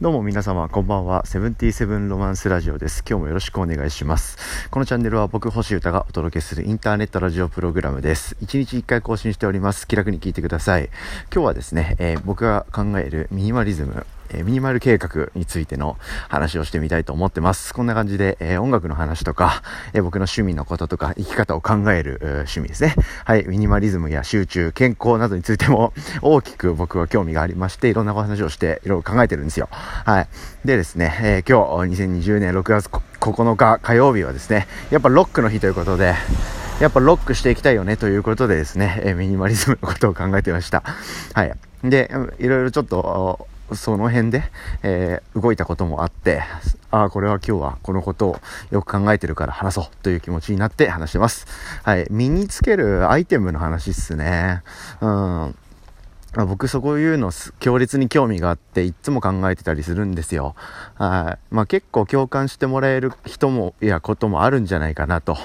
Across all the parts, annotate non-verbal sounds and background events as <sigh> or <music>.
どうも皆様こんばんは。セブンティーセブンロマンスラジオです。今日もよろしくお願いします。このチャンネルは僕、星歌がお届けするインターネットラジオプログラムです。1日1回更新しております。気楽に聞いてください。今日はですね、えー、僕が考えるミニマリズム、えミニマル計画についての話をしてみたいと思ってます。こんな感じで、え、音楽の話とか、え、僕の趣味のこととか、生き方を考える趣味ですね。はい、ミニマリズムや集中、健康などについても大きく僕は興味がありまして、いろんなお話をして、いろいろ考えてるんですよ。はい。でですね、え、今日、2020年6月9日火曜日はですね、やっぱロックの日ということで、やっぱロックしていきたいよねということでですね、えミニマリズムのことを考えてました。はい。で、いろいろちょっと、その辺で、えー、動いたこともあって、ああ、これは今日はこのことをよく考えてるから話そうという気持ちになって話してます。はい。身につけるアイテムの話っすね。うん。僕そういうの強烈に興味があっていつも考えてたりするんですよ。はい。まあ結構共感してもらえる人も、いや、こともあるんじゃないかなと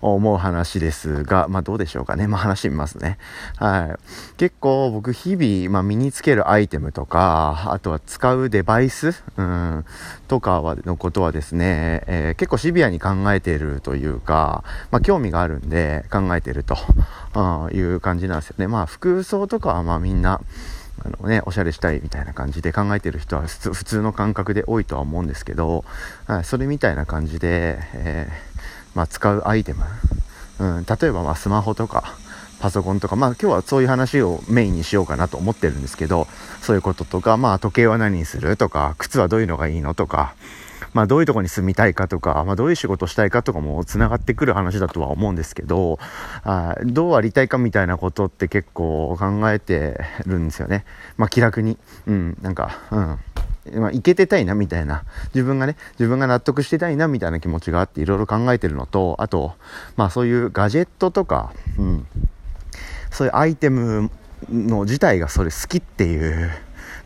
思う話ですが、まあどうでしょうかね。まあ話しますね。はい。結構僕日々、まあ身につけるアイテムとか、あとは使うデバイス、うん、とかは、のことはですね、えー、結構シビアに考えているというか、まあ興味があるんで考えてるとあいう感じなんですよね。まあ服装とかはまあみんな、あのね、おしゃれしたいみたいな感じで考えてる人は普通の感覚で多いとは思うんですけど、はい、それみたいな感じで、えー、まあ、使うアイテム、うん、例えばまスマホとか、パソコンとか、まあ今日はそういう話をメインにしようかなと思ってるんですけど、そういうこととか、まあ時計は何にするとか、靴はどういうのがいいのとか、まあ、どういうとこに住みたいかとか、まあ、どういう仕事したいかとかも繋がってくる話だとは思うんですけど、あどうありたいかみたいなことって結構考えてるんですよね。まあ、気楽に。うん、なんか、うん。まあ、いけてたいなみたいな、自分がね、自分が納得してたいなみたいな気持ちがあっていろいろ考えてるのと、あと、まあそういうガジェットとか、うん、そういうアイテムの自体がそれ好きっていう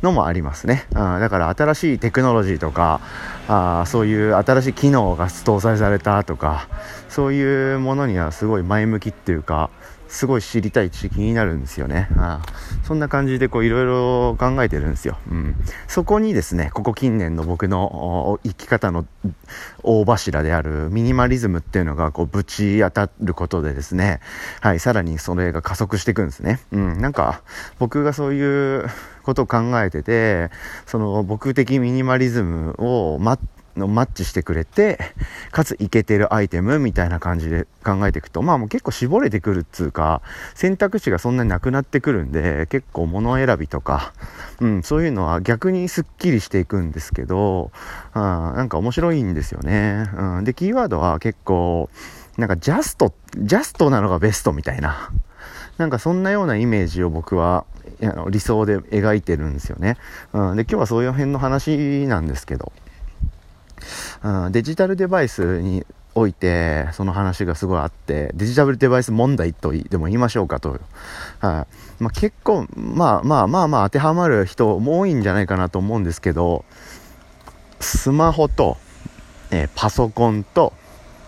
のもありますね。あだから新しいテクノロジーとか、あそういう新しい機能が搭載されたとか、そういうものにはすごい前向きっていうか、すごい知りたいし気になるんですよね。あそんな感じでこういろいろ考えてるんですよ。うん。そこにですね、ここ近年の僕の生き方の大柱であるミニマリズムっていうのがこうぶち当たることでですね、はい、さらにそれが加速していくんですね。うん。なんか僕がそういうことを考えてて、その僕的ミニマリズムを待って、のマッチしてくれて、<laughs> かついけてるアイテムみたいな感じで考えていくと、まあもう結構絞れてくるっつうか、選択肢がそんなになくなってくるんで、結構物選びとか、うん、そういうのは逆にすっきりしていくんですけど、あなんか面白いんですよね。うん、で、キーワードは結構、なんかジャスト、ジャストなのがベストみたいな。なんかそんなようなイメージを僕は理想で描いてるんですよね。うん、で、今日はそういう辺の話なんですけど。ん、デジタルデバイスにおいて、その話がすごいあって、デジタルデバイス問題とでも言いましょうかと。はい、まあ、結構、まあまあまあまあ当てはまる人も多いんじゃないかなと思うんですけど、スマホと、えー、パソコンと、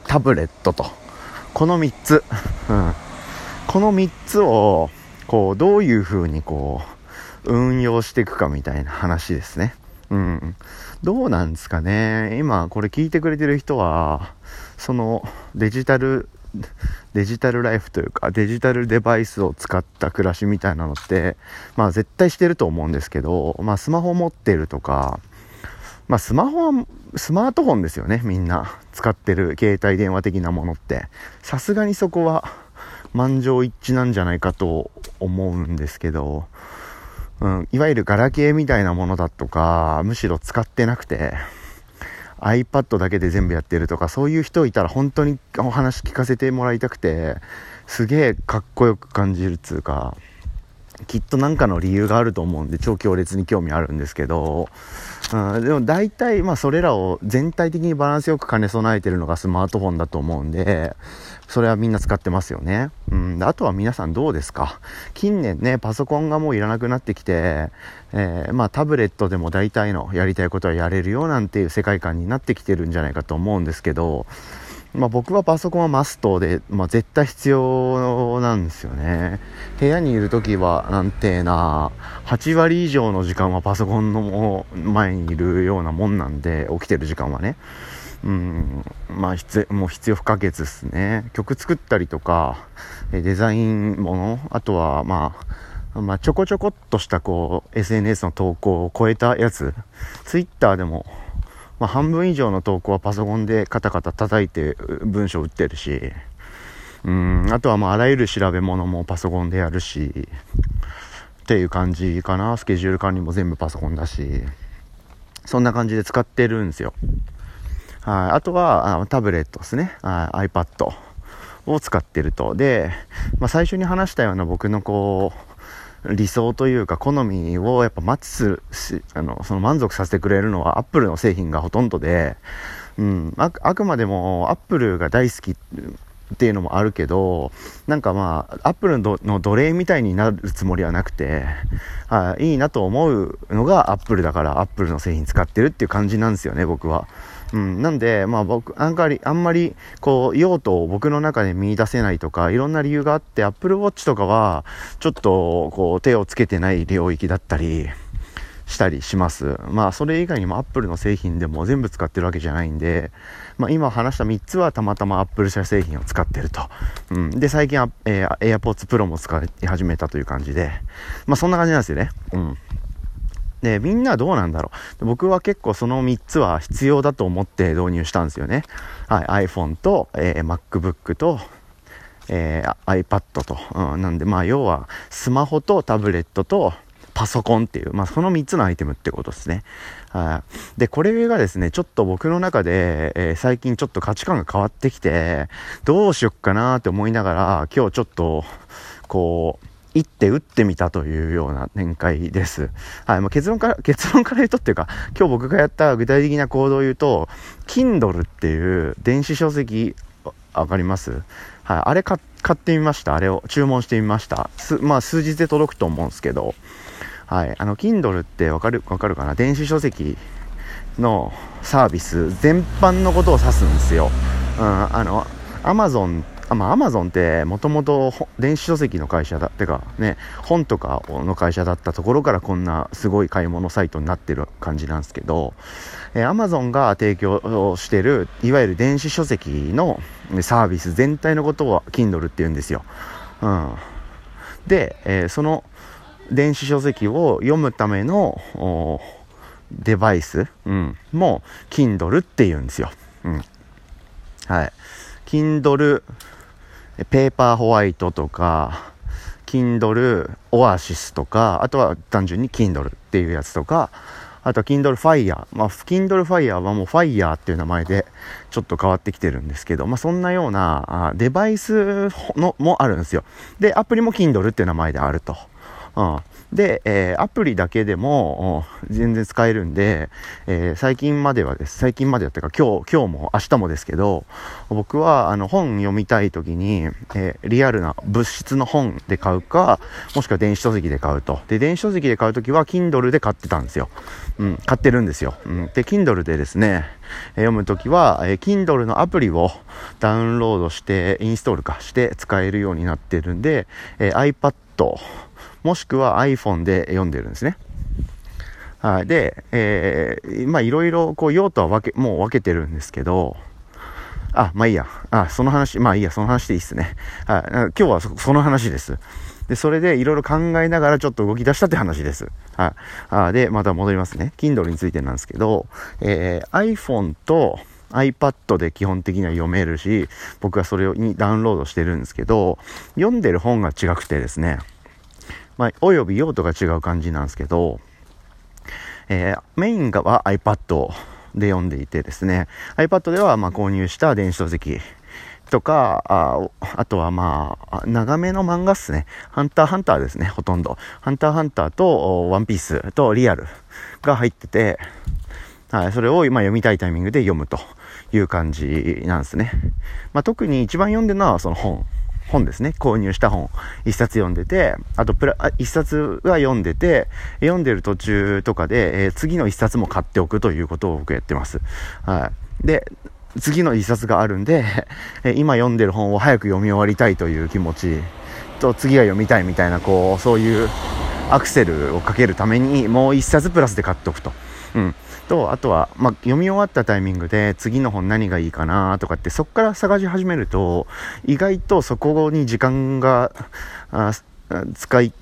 タブレットと、この3つ、うん、この3つを、こう、どういう風にこう、運用していくかみたいな話ですね。うん。どうなんですかね。今、これ聞いてくれてる人は、そのデジタル、デジタルライフというか、デジタルデバイスを使った暮らしみたいなのって、まあ絶対してると思うんですけど、まあスマホ持ってるとか、まあスマホは、スマートフォンですよね、みんな。使ってる携帯電話的なものって。さすがにそこは満場一致なんじゃないかと思うんですけど、うん、いわゆるガラケーみたいなものだとか、むしろ使ってなくて、iPad だけで全部やってるとか、そういう人いたら本当にお話聞かせてもらいたくて、すげえかっこよく感じるっつうか、きっと何かの理由があると思うんで、超強烈に興味あるんですけど、うん、でも大体、まあそれらを全体的にバランスよく兼ね備えてるのがスマートフォンだと思うんで、それはみんな使ってますよね。うん。あとは皆さんどうですか？近年ね、パソコンがもういらなくなってきて、えー、まあタブレットでも大体のやりたいことはやれるよなんていう世界観になってきてるんじゃないかと思うんですけど、まあ、僕はパソコンはマストで、まあ、絶対必要なんですよね。部屋にいる時は、なんてな、8割以上の時間はパソコンの前にいるようなもんなんで、起きてる時間はね。うん、まあ必、もう必要不可欠ですね。曲作ったりとか、デザインもの、あとは、まあ、まあ、ちょこちょこっとしたこう、SNS の投稿を超えたやつ、Twitter でも、まあ、半分以上の投稿はパソコンでカタカタ叩いて文章打ってるし、うん、あとはまああらゆる調べ物もパソコンでやるし、っていう感じかな。スケジュール管理も全部パソコンだし、そんな感じで使ってるんですよ。はい。あとは、あタブレットですね。iPad を使ってると。で、まあ、最初に話したような僕のこう、理想というか好みをやっぱマッチするし、あの、その満足させてくれるのはアップルの製品がほとんどで、うん、ああくまでもアップルが大好きっていうのもあるけど、なんかまあ、アップルの奴隷みたいになるつもりはなくて、あいいなと思うのがアップルだから、アップルの製品使ってるっていう感じなんですよね、僕は。うん、なんで、まあ僕、あんまり、あんまり、こう、用途を僕の中で見出せないとか、いろんな理由があって、Apple Watch とかは、ちょっと、こう、手をつけてない領域だったり、したりします。まあ、それ以外にも Apple の製品でも全部使ってるわけじゃないんで、まあ、今話した3つはたまたま Apple 社製品を使ってると。うん。で、最近、えー、AirPods Pro も使い始めたという感じで、まあ、そんな感じなんですよね。うん。で、みんなどうなんだろう。僕は結構その3つは必要だと思って導入したんですよね。はい、iPhone と、えー、MacBook と、えー、iPad と。うん、なんで、まあ、要は、スマホとタブレットと、パソコンっていう、まあ、その3つのアイテムってことですね。はい。で、これがですね、ちょっと僕の中で、えー、最近ちょっと価値観が変わってきて、どうしよっかなって思いながら、今日ちょっと、こう、一手打ってみたというような展開です。はい。まあ、結論から、<laughs> 結論から言うとっていうか、今日僕がやった具体的な行動を言うと、Kindle っていう電子書籍、わかりますはい。あれ買ってみました。あれを注文してみました。す、まあ、数日で届くと思うんですけど、はい。あの、Kindle ってわかる、わかるかな？電子書籍のサービス全般のことを指すんですよ。うん。あの、Amazon あまあ、アマゾンってもともと電子書籍の会社だってかね本とかの会社だったところからこんなすごい買い物サイトになってる感じなんですけど、え、アマゾンが提供してるいわゆる電子書籍のサービス全体のことを Kindle って言うんですよ、うん、で、えー、その電子書籍を読むためのデバイス、うん、も Kindle って言うんですよ、うん、はい。Kindle ペーパーホワイトとか、Kindle オアシスとか、あとは単純に Kindle っていうやつとか、あとは Kindle Fire。まあ、Kindle Fire はもう Fire っていう名前でちょっと変わってきてるんですけど、まあ、そんなようなデバイスのもあるんですよ。で、アプリも Kindle っていう名前であると。うん。で、えー、アプリだけでも全然使えるんで、えー、最近まではです。最近まではっていうか今日、今日も明日もですけど、僕はあの本読みたい時に、えー、リアルな物質の本で買うか、もしくは電子書籍で買うと。で、電子書籍で買う時は Kindle で買ってたんですよ。うん、買ってるんですよ。うん、で、Kindle でですね、読むときは、え、Kindle のアプリをダウンロードして、インストールかして使えるようになってるんで、え、iPad、もしくは iPhone で読んでるんですね。はい。で、えー、まあいろいろこう用途は分け、もう分けてるんですけど、あ、まあいいや。あ、その話、まあいいや、その話でいいっすね。はい。今日はその話です。で、それでいろいろ考えながらちょっと動き出したって話です。はい。あで、また戻りますね。Kindle についてなんですけど、えー、iPhone と iPad で基本的には読めるし、僕はそれにダウンロードしてるんですけど、読んでる本が違くてですね、まあ、および用途が違う感じなんですけど、えー、メインがは iPad で読んでいてですね、iPad ではま購入した電子書籍とか、ああとはまあ、長めの漫画っすね。ハンターハンターですね、ほとんど。ハンターハンターとワンピースとリアルが入ってて、はい、それを今読みたいタイミングで読むという感じなんですね。まあ、特に一番読んでるのはその本。本ですね。購入した本、一冊読んでて、あとプラ、一冊は読んでて、読んでる途中とかで、えー、次の一冊も買っておくということを僕やってます。はい。で、次の一冊があるんで、<laughs> 今読んでる本を早く読み終わりたいという気持ちと次が読みたいみたいなこうそういうアクセルをかけるためにもう一冊プラスで買っておくと。うん、とあとは、まあ、読み終わったタイミングで次の本何がいいかなとかってそこから探し始めると意外とそこに時間が使い、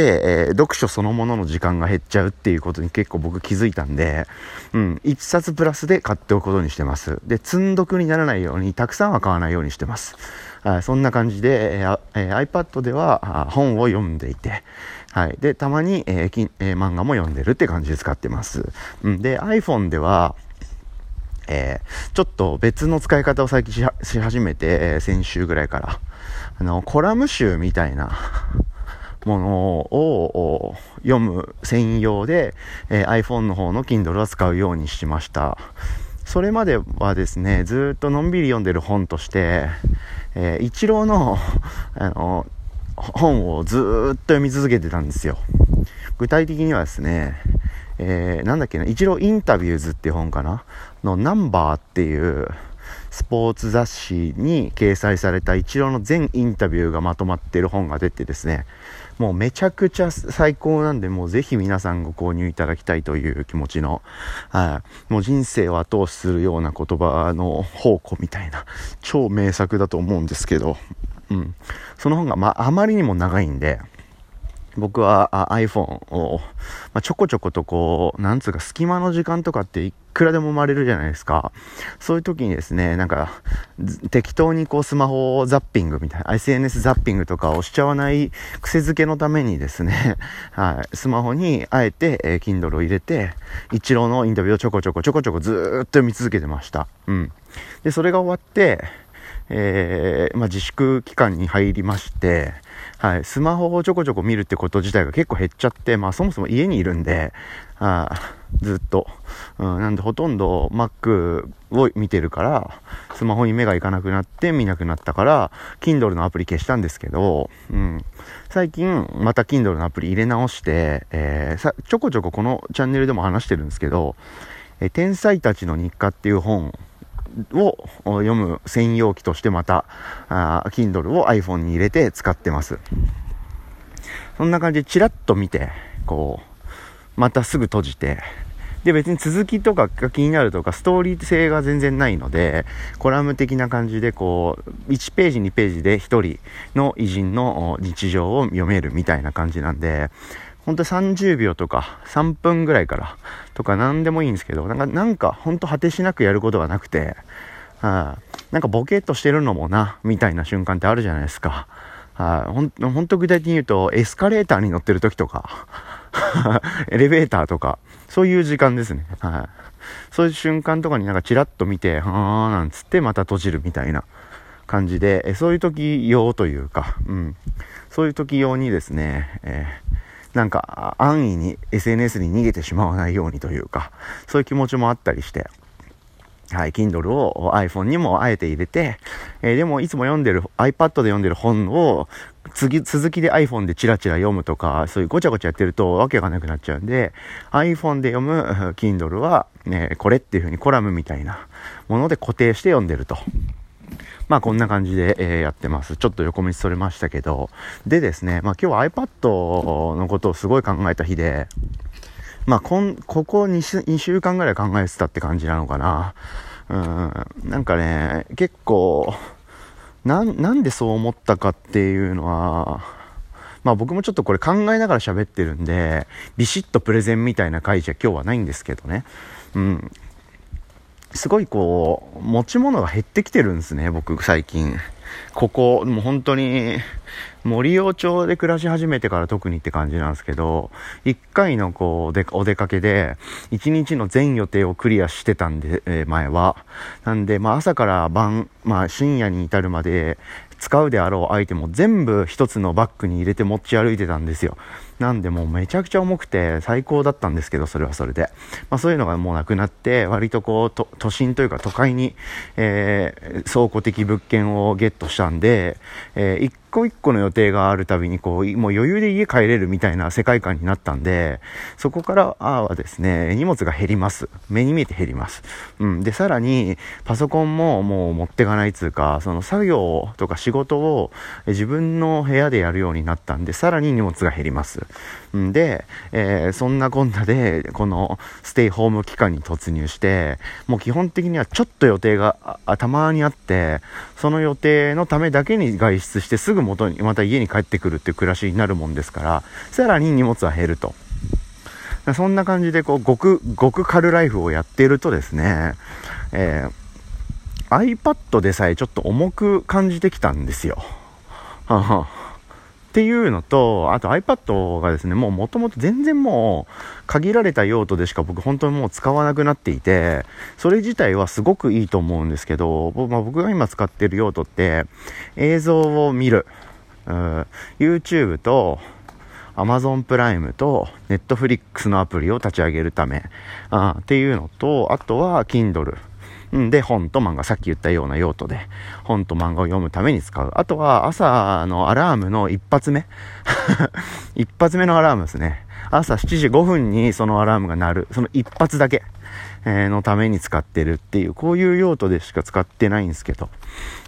えー、読書そのものの時間が減っちゃうっていうことに結構僕気づいたんで、うん、1冊プラスで買っておくことにしてます。で、積んどくにならないように、たくさんは買わないようにしてます。あそんな感じで、えーえー、iPad では本を読んでいて、はい。で、たまに、えーえー、漫画も読んでるって感じで使ってます。うん、で、iPhone では、えー、ちょっと別の使い方を最近し始めて、えー、先週ぐらいから、あの、コラム集みたいなものを読む専用で、えー、iPhone の方の Kindle は使うようにしました。それまではですね、ずっとのんびり読んでる本として、えー、一郎の、あの、本をずっと読み続けてたんですよ。具体的にはですね、えー、なんだっけな、一郎インタビューズっていう本かな？のナンバーっていうスポーツ雑誌に掲載された一郎の全インタビューがまとまっている本が出てですね、もうめちゃくちゃ最高なんで、もうぜひ皆さんご購入いただきたいという気持ちの、はい、もう人生を後押しするような言葉の宝庫みたいな、超名作だと思うんですけど、うん。その本が、まあ、あまりにも長いんで、僕は iPhone を、まあ、ちょこちょことこう、なんつうか隙間の時間とかってくらでも生まれるじゃないですか。そういう時にですね、なんか、適当にこうスマホをザッピングみたいな、SNS ザッピングとかをしちゃわない癖づけのためにですね、<laughs> はい、スマホにあえて、えー、Kindle を入れて、一郎のインタビューをちょこちょこちょこちょこずっと読み続けてました。うん。で、それが終わって、えー、まあ、自粛期間に入りまして、はい、スマホをちょこちょこ見るってこと自体が結構減っちゃって、まあそもそも家にいるんで、あずっと、うん、なんでほとんど Mac を見てるから、スマホに目がいかなくなって見なくなったから、Kindle のアプリ消したんですけど、うん、最近また Kindle のアプリ入れ直して、えー、さちょこちょここのチャンネルでも話してるんですけど、え天才たちの日課っていう本を読む専用機としてまた、あ Kindle を iPhone に入れて使ってます。そんな感じでチラッと見て、こう、またすぐ閉じて、で、別に続きとかが気になるとか、ストーリー性が全然ないので、コラム的な感じで、こう、1ページ、2ページで1人の偉人の日常を読めるみたいな感じなんで、本当30秒とか3分ぐらいからとか何でもいいんですけど、なんか、なんか本当果てしなくやることがなくて、はあ、なんかボケっとしてるのもな、みたいな瞬間ってあるじゃないですか。はい、ほん、ほんと具体的に言うと、エスカレーターに乗ってる時とか、<laughs> エレベーターとか、そういう時間ですね。はい。そういう瞬間とかになんかチラッと見て、はーなんつってまた閉じるみたいな感じで、えそういう時用というか、うん。そういう時用にですね、えーなんか安易に SNS に逃げてしまわないようにというか、そういう気持ちもあったりして、はい、Kindle を iPhone にもあえて入れて、えー、でもいつも読んでる、iPad で読んでる本を次、続きで iPhone でチラチラ読むとか、そういうごちゃごちゃやってるとわけがなくなっちゃうんで、iPhone で読む Kindle は、ね、これっていう風にコラムみたいなもので固定して読んでると。まあこんな感じで、えー、やってます。ちょっと横道それましたけど。でですね、まあ今日は iPad のことをすごい考えた日で、まあこん、ここ 2, 週2週間ぐらい考えてたって感じなのかな。うん、なんかね、結構、な、なんでそう思ったかっていうのは、まあ僕もちょっとこれ考えながら喋ってるんで、ビシッとプレゼンみたいな回じゃ今日はないんですけどね。うん。すごいこう、持ち物が減ってきてるんですね、僕最近。ここ、もう本当に、森尾町で暮らし始めてから特にって感じなんですけど、一回のこう、で、お出かけで、一日の全予定をクリアしてたんで、えー、前は。なんで、まあ朝から晩、まあ深夜に至るまで、使うであろうアイテムを全部一つのバッグに入れて持ち歩いてたんですよ。なんでもうめちゃくちゃ重くて最高だったんですけど、それはそれで。まあそういうのがもうなくなって、割とこう、都心というか都会に、えー、倉庫的物件をゲットしたんで、えー、個一個の予定があるたびに、こう、もう余裕で家帰れるみたいな世界観になったんで、そこからはですね、荷物が減ります。目に見えて減ります。うん。で、さらに、パソコンももう持ってかないつうか、その作業とか仕事を自分の部屋でやるようになったんで、さらに荷物が減ります。で、えー、そんなこんなで、このステイホーム期間に突入して、もう基本的にはちょっと予定がたまにあって、その予定のためだけに外出してすぐ元に、また家に帰ってくるっていう暮らしになるもんですから、さらに荷物は減ると。そんな感じで、こう、ごく、ごく軽ライフをやっているとですね、えー、iPad でさえちょっと重く感じてきたんですよ。ははっていうのと、あと iPad がですね、もう元々全然もう限られた用途でしか僕本当にもう使わなくなっていて、それ自体はすごくいいと思うんですけど、まあ、僕が今使ってる用途って映像を見る、YouTube と Amazon プライムと Netflix のアプリを立ち上げるため、あっていうのと、あとは Kindle。んで、本と漫画、さっき言ったような用途で、本と漫画を読むために使う。あとは、朝のアラームの一発目 <laughs> 一発目のアラームですね。朝7時5分にそのアラームが鳴る。その一発だけ、え、のために使ってるっていう、こういう用途でしか使ってないんですけど。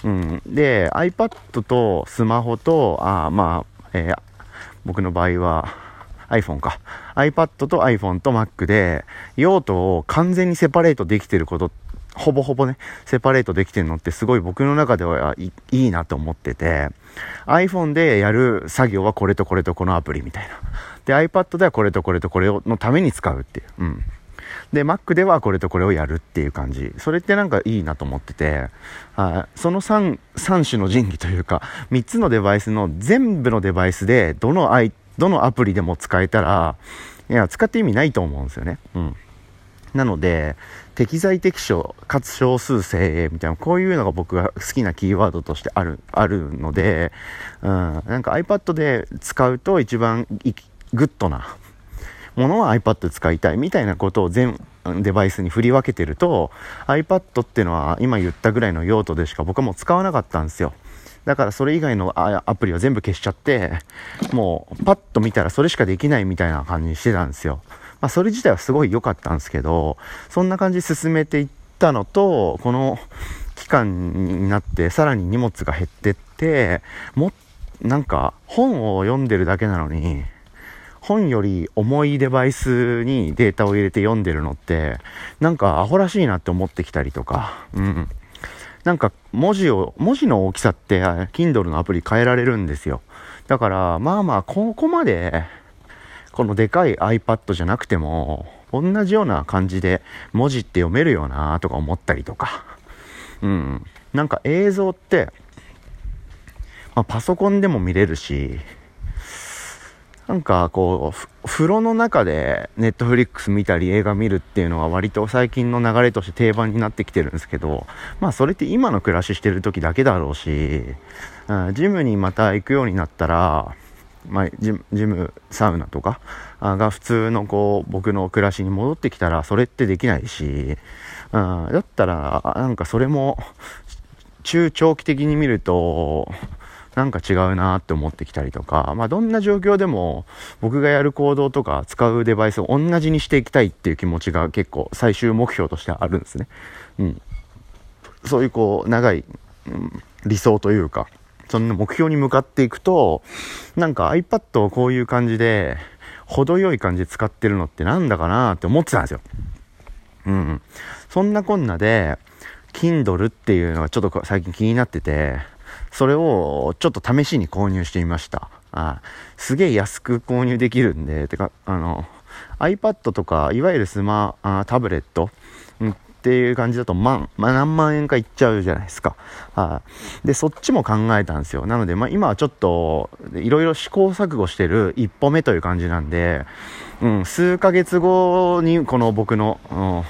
うん。で、iPad とスマホと、あまあ、えー、僕の場合は、iPhone か。iPad と iPhone と Mac で、用途を完全にセパレートできてることってほぼほぼね、セパレートできてるのってすごい僕の中ではいいなと思ってて、iPhone でやる作業はこれとこれとこのアプリみたいな。で、iPad ではこれとこれとこれのために使うっていう。うん。で、Mac ではこれとこれをやるっていう感じ。それってなんかいいなと思ってて、あその3、3種の神器というか、3つのデバイスの全部のデバイスで、どのアイ、どのアプリでも使えたら、いや、使って意味ないと思うんですよね。うん。なので、適材適所、かつ少数精鋭みたいな、こういうのが僕が好きなキーワードとしてある、あるので、うん、なんか iPad で使うと一番グッドなものは iPad 使いたいみたいなことを全デバイスに振り分けてると、iPad っていうのは今言ったぐらいの用途でしか僕はもう使わなかったんですよ。だからそれ以外のアプリは全部消しちゃって、もうパッと見たらそれしかできないみたいな感じにしてたんですよ。まあ、それ自体はすごい良かったんですけど、そんな感じで進めていったのと、この期間になってさらに荷物が減ってって、も、なんか本を読んでるだけなのに、本より重いデバイスにデータを入れて読んでるのって、なんかアホらしいなって思ってきたりとか、うん。なんか文字を、文字の大きさって、Kindle のアプリ変えられるんですよ。だから、まあまあ、ここまで、このでかい iPad じゃなくても、同じような感じで文字って読めるよなとか思ったりとか。うん。なんか映像って、まあ、パソコンでも見れるし、なんかこう、風呂の中でネットフリックス見たり映画見るっていうのは割と最近の流れとして定番になってきてるんですけど、まあそれって今の暮らししてる時だけだろうし、うん、ジムにまた行くようになったら、まあ、ジム、サウナとかが普通のこう、僕の暮らしに戻ってきたら、それってできないし、うん、だったら、なんかそれも、中長期的に見ると、なんか違うなって思ってきたりとか、まあどんな状況でも僕がやる行動とか使うデバイスを同じにしていきたいっていう気持ちが結構最終目標としてあるんですね。うん。そういうこう長い、うん、理想というか、その目標に向かっていくと、なんか iPad をこういう感じで、程よい感じで使ってるのってなんだかなって思ってたんですよ。うん。そんなこんなで、Kindle っていうのがちょっと最近気になってて、それをちょっと試しに購入してみました。あすげえ安く購入できるんで、てか、あの、iPad とか、いわゆるスマ、あタブレット、っていう感じだと万、まあ、何万円かいっちゃうじゃないですか。はい、で、そっちも考えたんですよ。なので、まあ、今はちょっと、いろいろ試行錯誤してる一歩目という感じなんで、うん、数ヶ月後にこの僕の、うん、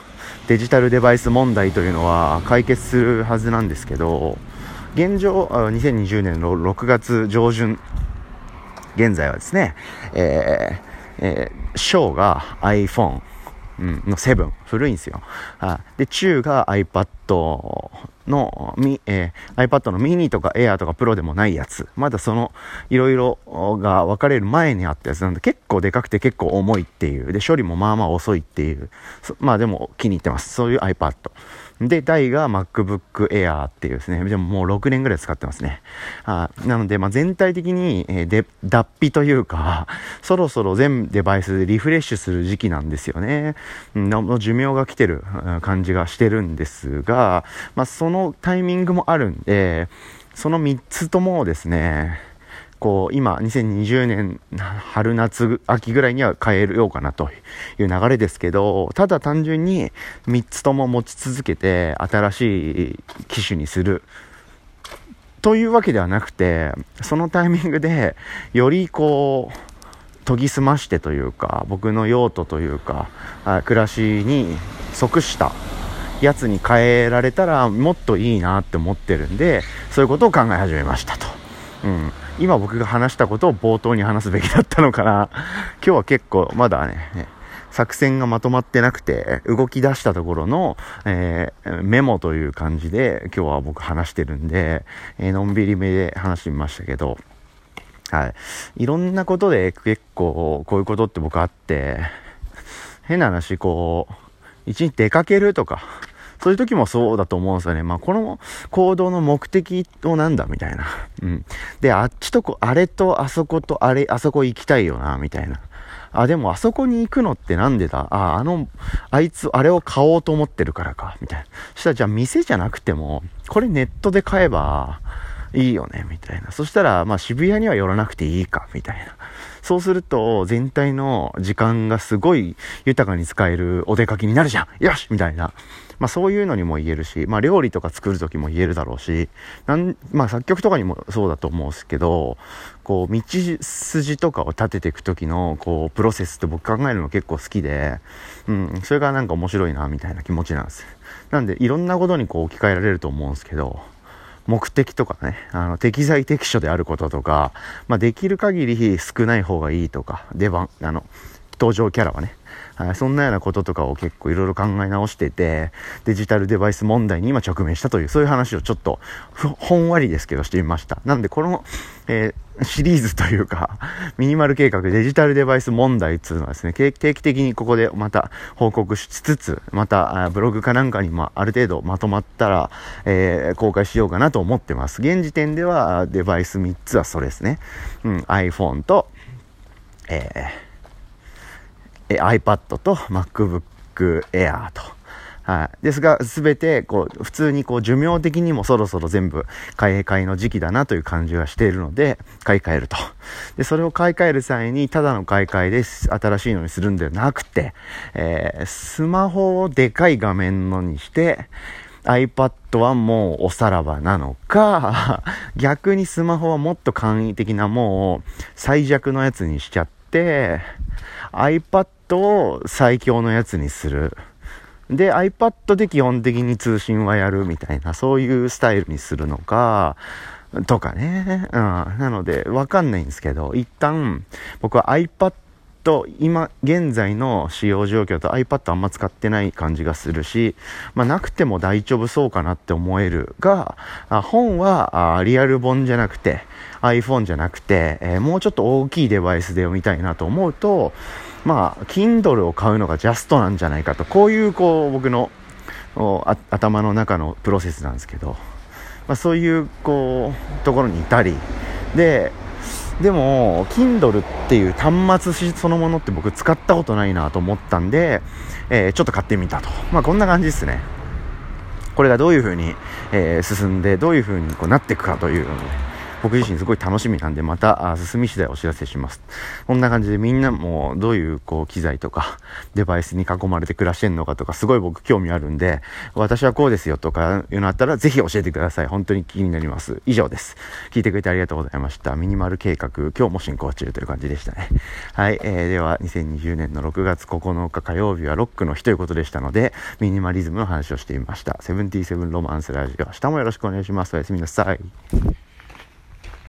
デジタルデバイス問題というのは解決するはずなんですけど、現状、2020年の6月上旬、現在はですね、えー、えー、ショーが iPhone、うん、の7、古いんですよ。あで、中が iPad の、み、えー、iPad のミニとか Air とか Pro でもないやつ。まだその、いろいろが分かれる前にあったやつなんで、結構でかくて結構重いっていう。で、処理もまあまあ遅いっていう。まあでも気に入ってます。そういう iPad。で、台が MacBook Air っていうですね。でももう6年ぐらい使ってますね。あなので、まあ、全体的に、えー、で、脱皮というか、そろそろ全デバイスでリフレッシュする時期なんですよね。の寿命が来てる感じがしてるんですが、まあ、そのタイミングもあるんで、その3つともですね、こう、今、2020年春夏秋ぐらいには変えようかなという流れですけど、ただ単純に3つとも持ち続けて新しい機種にするというわけではなくて、そのタイミングでよりこう、研ぎ澄ましてというか、僕の用途というか、暮らしに即したやつに変えられたらもっといいなって思ってるんで、そういうことを考え始めましたと。うん。今僕が話したことを冒頭に話すべきだったのかな。今日は結構まだね、作戦がまとまってなくて、動き出したところの、えー、メモという感じで今日は僕話してるんで、えー、のんびりめで話してみましたけど、はい。いろんなことで結構こういうことって僕あって、変な話、こう、一日出かけるとか、そういう時もそうだと思うんですよね。まあ、この行動の目的をなんだみたいな。うん。で、あっちとこ、あれとあそことあれ、あそこ行きたいよな、みたいな。あ、でもあそこに行くのってなんでだ？あ、あの、あいつ、あれを買おうと思ってるからか、みたいな。そしたらじゃあ店じゃなくても、これネットで買えばいいよね、みたいな。そしたら、まあ渋谷には寄らなくていいか、みたいな。そうすると、全体の時間がすごい豊かに使えるお出かけになるじゃんよしみたいな。まあそういうのにも言えるし、まあ料理とか作る時も言えるだろうし、なんまあ作曲とかにもそうだと思うんですけど、こう道筋とかを立てていく時のこうプロセスって僕考えるの結構好きで、うん、それがなんか面白いなみたいな気持ちなんです。なんでいろんなことにこう置き換えられると思うんですけど、目的とかね、あの、適材適所であることとか、まあ、できる限り少ない方がいいとか、出番、あの、登場キャラはね、はい、そんなようなこととかを結構いろいろ考え直してて、デジタルデバイス問題に今直面したという、そういう話をちょっと、ほんわりですけどしてみました。なんでこの、えー、シリーズというか、ミニマル計画デジタルデバイス問題っていうのはですね、定期的にここでまた報告しつつ、またブログかなんかにもある程度まとまったら、えー、公開しようかなと思ってます。現時点ではデバイス3つはそれですね。うん、iPhone と、えーえ iPad と MacBook Air と。はい。ですが、すべて、こう、普通にこう、寿命的にもそろそろ全部買い替えの時期だなという感じがしているので、買い替えると。で、それを買い替える際に、ただの買い替えで新しいのにするんではなくて、えー、スマホをでかい画面のにして、iPad はもうおさらばなのか、<laughs> 逆にスマホはもっと簡易的なもう最弱のやつにしちゃって、iPad を最強のやつにする。で、iPad で基本的に通信はやるみたいな、そういうスタイルにするのか、とかね。うん。なので、わかんないんですけど、一旦、僕は iPad 今現在の使用状況と iPad あんま使ってない感じがするし、まあ、なくても大丈夫そうかなって思えるが、あ本はあリアル本じゃなくて iPhone じゃなくて、えー、もうちょっと大きいデバイスで読みたいなと思うと、まあ、Kindle を買うのがジャストなんじゃないかと、こういうこう僕の頭の中のプロセスなんですけど、まあ、そういうこうところにいたりででも Kindle っていう端末そのものって僕使ったことないなと思ったんで、えー、ちょっと買ってみたと。まあこんな感じですね。これがどういう風に、えー、進んでどういう風にこうなっていくかというので僕自身すごい楽しみなんで、また進み次第お知らせします。こんな感じでみんなもどういうこう機材とかデバイスに囲まれて暮らしてんのかとかすごい僕興味あるんで、私はこうですよとかいうのあったらぜひ教えてください。本当に気になります。以上です。聞いてくれてありがとうございました。ミニマル計画、今日も進行中という感じでしたね。はい、えー、では2020年の6月9日火曜日はロックの日ということでしたので、ミニマリズムの話をしてみました。セブンティーセブンロマンスラジオ。明日もよろしくお願いします。おやすみなさい。